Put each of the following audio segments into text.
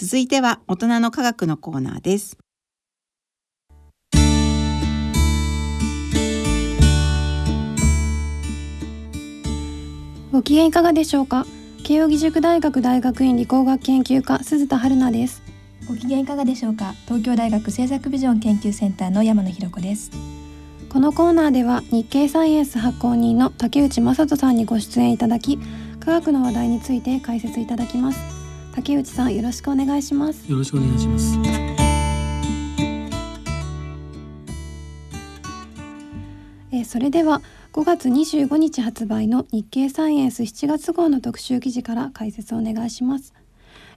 続いては大人の科学のコーナーです。ご機嫌いかがでしょうか？慶應義塾大学大学院理工学研究科鈴田春奈です。ご機嫌いかがでしょうか？東京大学政策ビジョン研究センターの山野博子です。このコーナーでは日経サイエンス発行人の竹内正人さんにご出演いただき科学の話題について解説いただきます竹内さんよろしくお願いします。よろしくお願いします。えそれでは5月25日発売の日経サイエンス7月号の特集記事から解説をお願いします。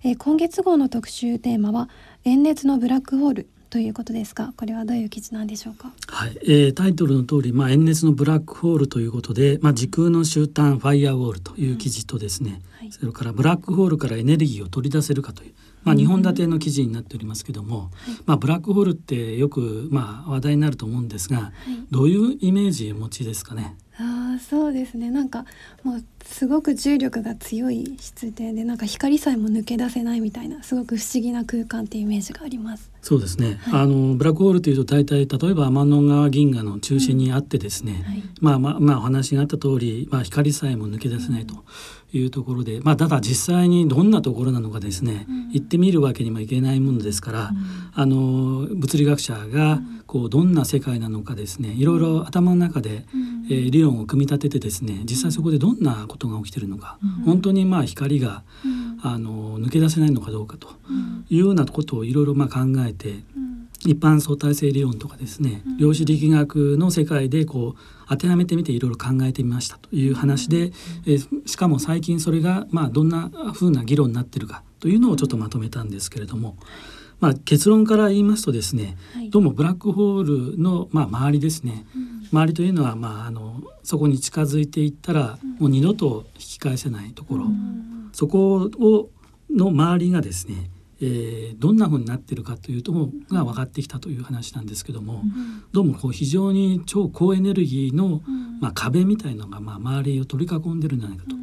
え今月号の特集テーマは炎熱のブラックホールということですがこれはどういう記事なんでしょうか？はい、えー、タイトルの通りまあ炎熱のブラックホールということでまあ時空の終端ファイアウォールという記事とですね、はい、それからブラックホールからエネルギーを取り出せるかというまあ、2本立ての記事になっておりますけども、まあ、ブラックホールってよくまあ話題になると思うんですが、どういうイメージお持ちですかね？あそうですね。なんかもうすごく重力が強い質ででなんか光さえも抜け出せないみたいなすごく不思議な空間っていうイメージがあります。そうですね、はい、あのブラックホールというと大体例えば天の川銀河の中心にあってですね、うん。はい、まあまあまあお話があった通り、まあ、光さえも抜け出せないと。うんいうところで、まあ、ただ実際にどんなところなのかですね、うん、行ってみるわけにもいけないものですから、うん、あの物理学者がこうどんな世界なのかですねいろいろ頭の中で、えー、理論を組み立ててですね実際そこでどんなことが起きてるのか、本当にまあ光が、あの抜け出せないのかどうかというようなことをいろいろまあ考えて。一般相対性理論とかですね、量子力学の世界でこう当てはめてみていろいろ考えてみましたという話で、えしかも最近それがまあどんなふうな議論になってるかというのをちょっとまとめたんですけれども、まあ、結論から言いますとですね、どうもブラックホールのまあ周りですね、周りというのはまああのそこに近づいていったらもう二度と引き返せないところ、そこをの周りがですねえー、どんなふうになってるかというとが分かってきたという話なんですけども、うん、どうもこう非常に超高エネルギーの、まあ、壁みたいのがまあ周りを取り囲んでるんじゃないかと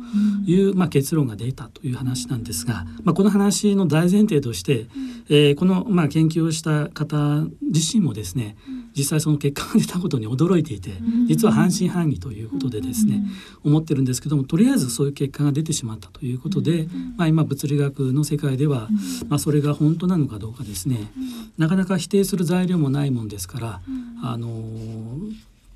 いう、まあ、結論が出たという話なんですが、まあ、この話の大前提として、えー、このまあ研究をした方自身もですね実際その結果が出たことに驚いていて実は半信半疑ということでですね思ってるんですけどもとりあえずそういう結果が出てしまったということで、まあ、今物理学の世界では、まあ、それが本当なのかどうかですね。なかなか否定する材料もないもんですから、あの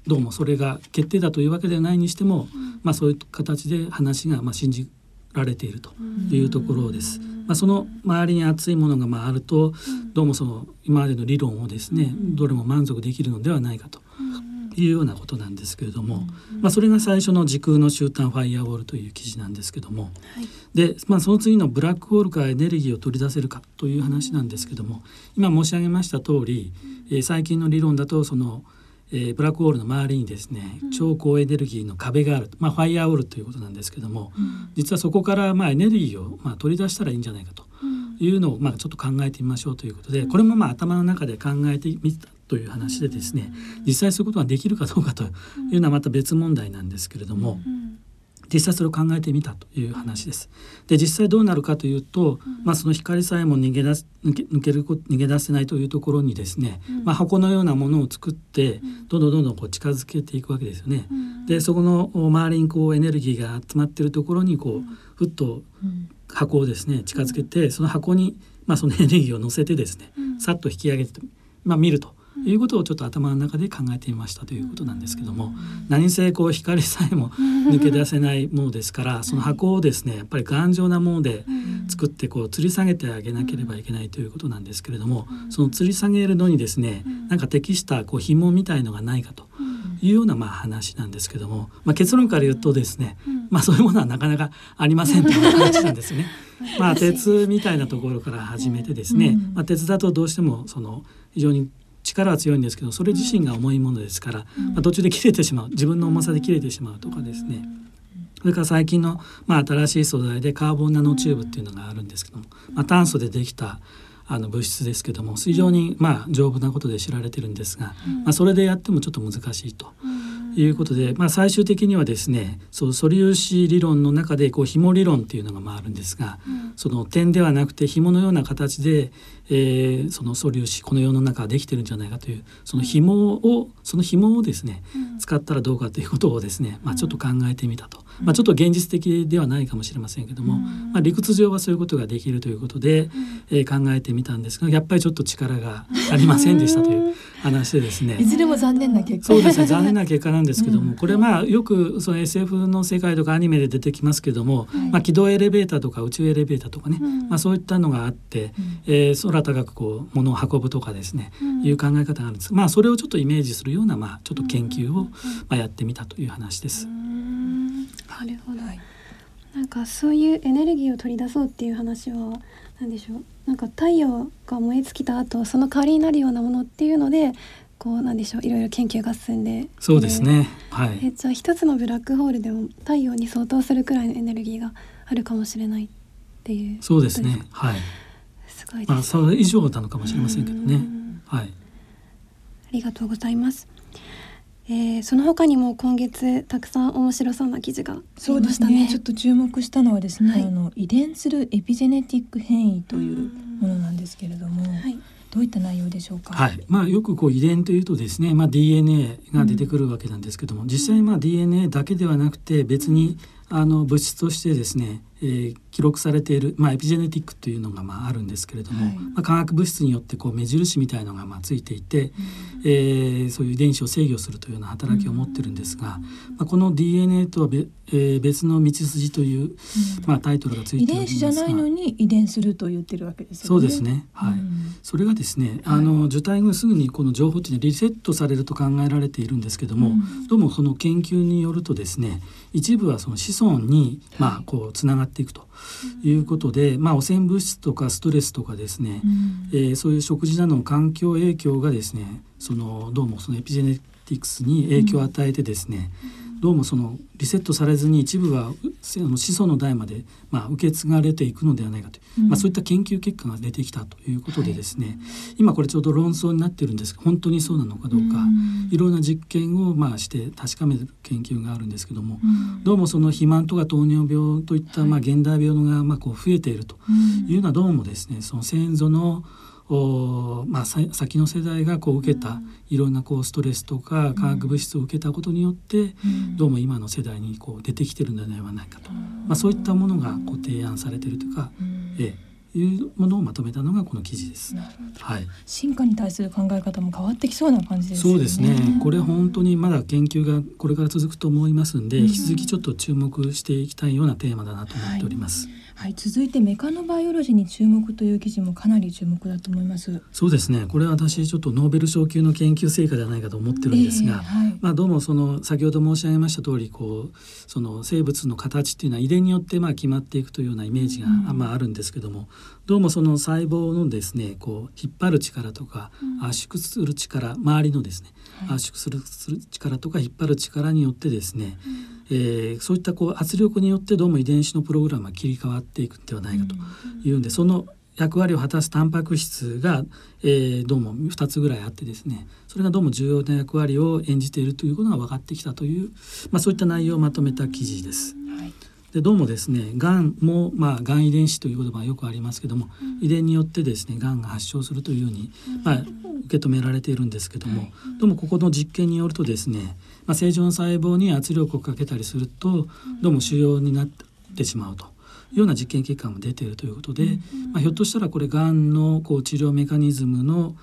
どうもそれが決定だというわけではないにしても、まあ、そういう形で話がまあ信じられているというところです。まあ、その周りに熱いものがまああるとどうもその今までの理論をですねどれも満足できるのではないかというようなことなんですけれども、まあ、それが最初の時空の終端ファイアウォールという記事なんですけども、で、まあ、その次のブラックホールからエネルギーを取り出せるかという話なんですけども今申し上げました通り、えー、最近の理論だとその「えー、ブラックホールの周りにですね、超高エネルギーの壁がある、まあ、ファイアウォールということなんですけども、うん、実はそこからまあエネルギーをまあ取り出したらいいんじゃないかというのをまあちょっと考えてみましょうということで、これもまあ頭の中で考えてみたという話でですね、実際そういうことができるかどうかというのはまた別問題なんですけれども。実際それを考えてみたという話です。で実際どうなるかというと、まあ、その光さえも逃げ出す抜け抜ける逃げ出せないというところにですね、まあ、箱のようなものを作ってどんどんどんどんこう近づけていくわけですよね。でそこの周りにこうエネルギーが集まっているところにこうふっと箱をですね近づけてその箱にまあそのエネルギーを乗せてですねさっと引き上げて、まあ、見ると。いうことをちょっと頭の中で考えてみましたということなんですけども、何せこう光さえも抜け出せないものですからその箱をですねやっぱり頑丈なもので作ってこう吊り下げてあげなければいけないということなんですけれどもその吊り下げるのにですねなんか適したこう紐みたいのがないかと。いうようなまあ話なんですけども、まあ、結論から言うとですね、まあ、そういうものはなかなかありませんという話なんですね。まあ、鉄みたいなところから始めてですね、まあ、鉄だとどうしてもその非常に力は強いんですけどそれ自身が重いものですから、まあ、途中で切れてしまう自分の重さで切れてしまうとかですね。それから最近の、まあ、新しい素材でカーボンナノチューブっていうのがあるんですけども、まあ、炭素でできたあの物質ですけども非常にまあ丈夫なことで知られてるんですが、まあ、それでやってもちょっと難しいということで、まあ、最終的にはですねそう素粒子理論の中でこう紐理論っていうのがまああるんですが、うん、その点ではなくて紐のような形で、えー、その素粒子この世の中はできてるんじゃないかというその紐をその紐をですね、うん、使ったらどうかということをですね、まあ、ちょっと考えてみたと、うん、まあ、ちょっと現実的ではないかもしれませんけども、まあ、理屈上はそういうことができるということで、えー、考えてみたんですがやっぱりちょっと力がありませんでしたという話でですね。いずれも残念な結果。そうです。ね残念な結果なんですけども、これまあよくその SF の世界とかアニメで出てきますけども、まあ、軌道エレベーターとか宇宙エレベーターとかね、まあ、そういったのがあって、えー、空高くこう物を運ぶとかですね、いう考え方があるんです。まあそれをちょっとイメージするようなまあちょっと研究をまあやってみたという話です。なるほど、なんかそういうエネルギーを取り出そうっていう話は何でしょう？なんか太陽が燃え尽きた後その代わりになるようなものっていうのでこうなんでしょう？いろいろ研究が進んでそうですね。はい。えじゃあ一つのブラックホールでも太陽に相当するくらいのエネルギーがあるかもしれないっていうそうですね。はいすごいまあそれ以上なのかもしれませんけどね。はい。ありがとうございます。えー、その他にも今月たくさん面白そうな記事がありましたね。ね。ちょっと注目したのはですね、はい、あの遺伝するエピジェネティック変異というものなんですけれども、はい、どういった内容でしょうか？はい、まあよくこう遺伝というとですね、まあ DNA が出てくるわけなんですけども、うん、実際まあ DNA だけではなくて別にあの物質としてですね、えー、記録されている、まあ、エピジェネティックというのがまああるんですけれども、はい、まあ、化学物質によってこう目印みたいのがまあついていて、うん、えー、そういう遺伝子を制御するというような働きを持ってるんですが、うん、まあ、この DNA とは別,、えー、別の道筋という、うん、まあ、タイトルがついているんですが。遺伝子じゃないのに遺伝すると言ってるわけですよね。そうですね、はい、それがですねあの受胎後すぐにこの情報っていうのはリセットされると考えられているんですけども、どうもその研究によるとですね一部はその子孫にまあこうつながっていくということで、まあ、汚染物質とかストレスとかですね、うん、えー、そういう食事などの環境影響がですねそのどうもそのエピジェネティクスに影響を与えてですね、うんどうもそのリセットされずに一部は子孫の代まで、まあ、受け継がれていくのではないかという、うん、まあ、そういった研究結果が出てきたということでですね、はい、今これちょうど論争になってるんです。が本当にそうなのかどうか、うん、いろんな実験をまあして確かめる研究があるんですけども、うん、どうもその肥満とか糖尿病といったまあ現代病がまあこう増えているというのはどうもですねその先祖のおまあ、先の世代がこう受けたいろんなこうストレスとか化学物質を受けたことによって、どうも今の世代にこう出てきてるのではないかと、まあ、そういったものがこう提案されているというか、ええいうものをまとめたのがこの記事です。はい。進化に対する考え方も変わってきそうな感じです、ね、そうですね。これ本当にまだ研究がこれから続くと思いますんで、引き続きちょっと注目していきたいようなテーマだなと思っております。はいはい、続いてメカノバイオロジーに注目という記事もかなり注目だと思います。そうですね。これは私ちょっとノーベル賞級の研究成果じゃないかと思ってるんですが、えーはい、まあどうもその先ほど申し上げました通り、こうその生物の形っていうのは遺伝によってまあ決まっていくというようなイメージが、うん、まああるんですけども、どうもその細胞のですね、こう引っ張る力とか、うん、圧縮する力、周りのですね、はい、圧縮するする力とか引っ張る力によってですね。うんえー、そういったこう圧力によってどうも遺伝子のプログラムが切り替わっていくんではないかというんで、その役割を果たすタンパク質が、えー、どうも2つぐらいあってですねそれがどうも重要な役割を演じているということが分かってきたという、まあ、そういった内容をまとめた記事です。はいでどうもですねがんもまあがん遺伝子という言葉がよくありますけども、うん、遺伝によってですねがんが発症するというように、まあ、受け止められているんですけども、どうもここの実験によるとですねまあ、正常な細胞に圧力をかけたりするとどうも腫瘍になってしまうというような実験結果も出ているということで、まあ、ひょっとしたらこれがんのこう治療メカニズムの、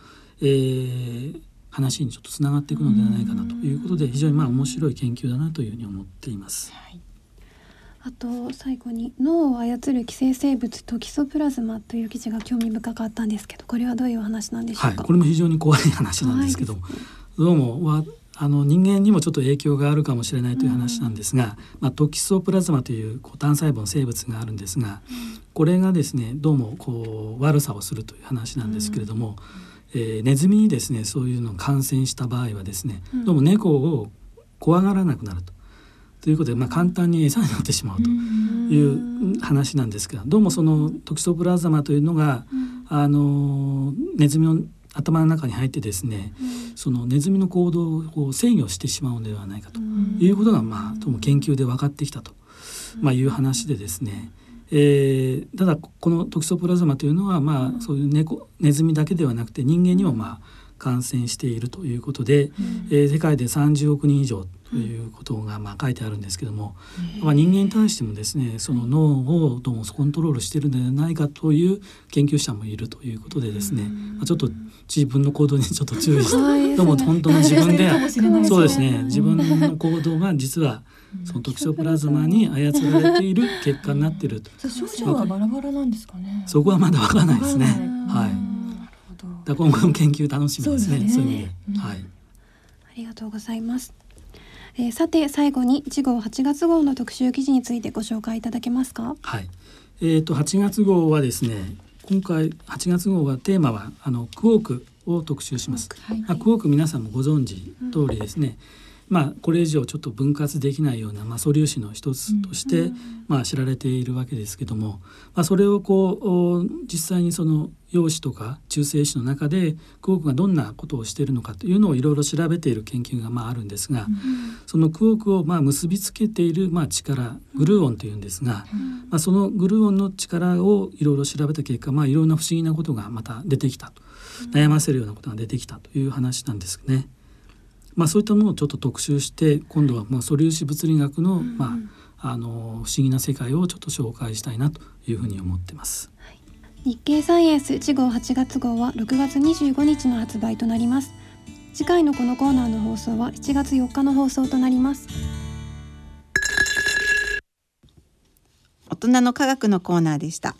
えー、話にちょっとつながっていくのではないかなということで非常にまあ面白い研究だなというふうに思っています。はいあと最後に脳を操る寄生生物トキソプラズマという記事が興味深かったんですけどこれはどういうお話なんでしょうか、はい、これも非常に怖い話なんですけど、ね、どうもはあの人間にもちょっと影響があるかもしれないという話なんですが、うん、まあ、トキソプラズマというこう単細胞の生物があるんですが、これがですねどうもこう悪さをするという話なんですけれども、うん、えー、ネズミにですねそういうのを感染した場合はですね、どうも猫を怖がらなくなると。ということで、まあ、簡単に餌になってしまうという話なんですがどうもそのトキソプラズマというのが、あのネズミの頭の中に入ってですね、そのネズミの行動を制御してしまうのではないかと。いうことが、まあ、とも研究で分かってきたと、まあ、いう話でですね、えー、ただこのトキソプラズマというのは、まあ、そういう猫ネズミだけではなくて人間にも、まあ、感染しているということで、うん、えー、世界で30億人以上ということがまあ書いてあるんですけども、うん、まあ、人間に対してもですねその脳をどうもコントロールしているのではないかという研究者もいるということでですね、まあ、ちょっと自分の行動に ちょっと注意して、どうも本当の自分で そうですね。自分の行動が実はそのトキソプラズマに操られている結果になっていると。症状はバラバラなんですかね。そこはまだわからないですね。はい。だ今後の研究楽しみですね。そう、ね、いう意味で、はい。ありがとうございます。えー、さて最後に次号8月号の特集記事についてご紹介いただけますか？はい。えっ、ー、と8月号はですね、今回8月号はテーマはあのクオークを特集します。はい、あクオーク皆さんもご存知通りですね。うんまあ、これ以上ちょっと分割できないような、まあ、素粒子の一つとして、まあ、知られているわけですけども、まあ、それをこう実際にその陽子とか中性子の中でクォークがどんなことをしているのかというのをいろいろ調べている研究がまああるんですが、そのクォークをまあ結びつけているまあ力グルーオンというんですが、まあ、そのグルーオンの力をいろいろ調べた結果、まあ、いろんな不思議なことがまた出てきたと。悩ませるようなことが出てきたという話なんですね。まあ、そういったものをちょっと特集して今度はまあ素粒子物理学の,、まあ、あの不思議な世界をちょっと紹介したいなというふうに思ってます。はい、日経サイエンス1号8月号は6月25日の発売となります。次回のこのコーナーの放送は7月4日の放送となります。大人の科学のコーナーでした。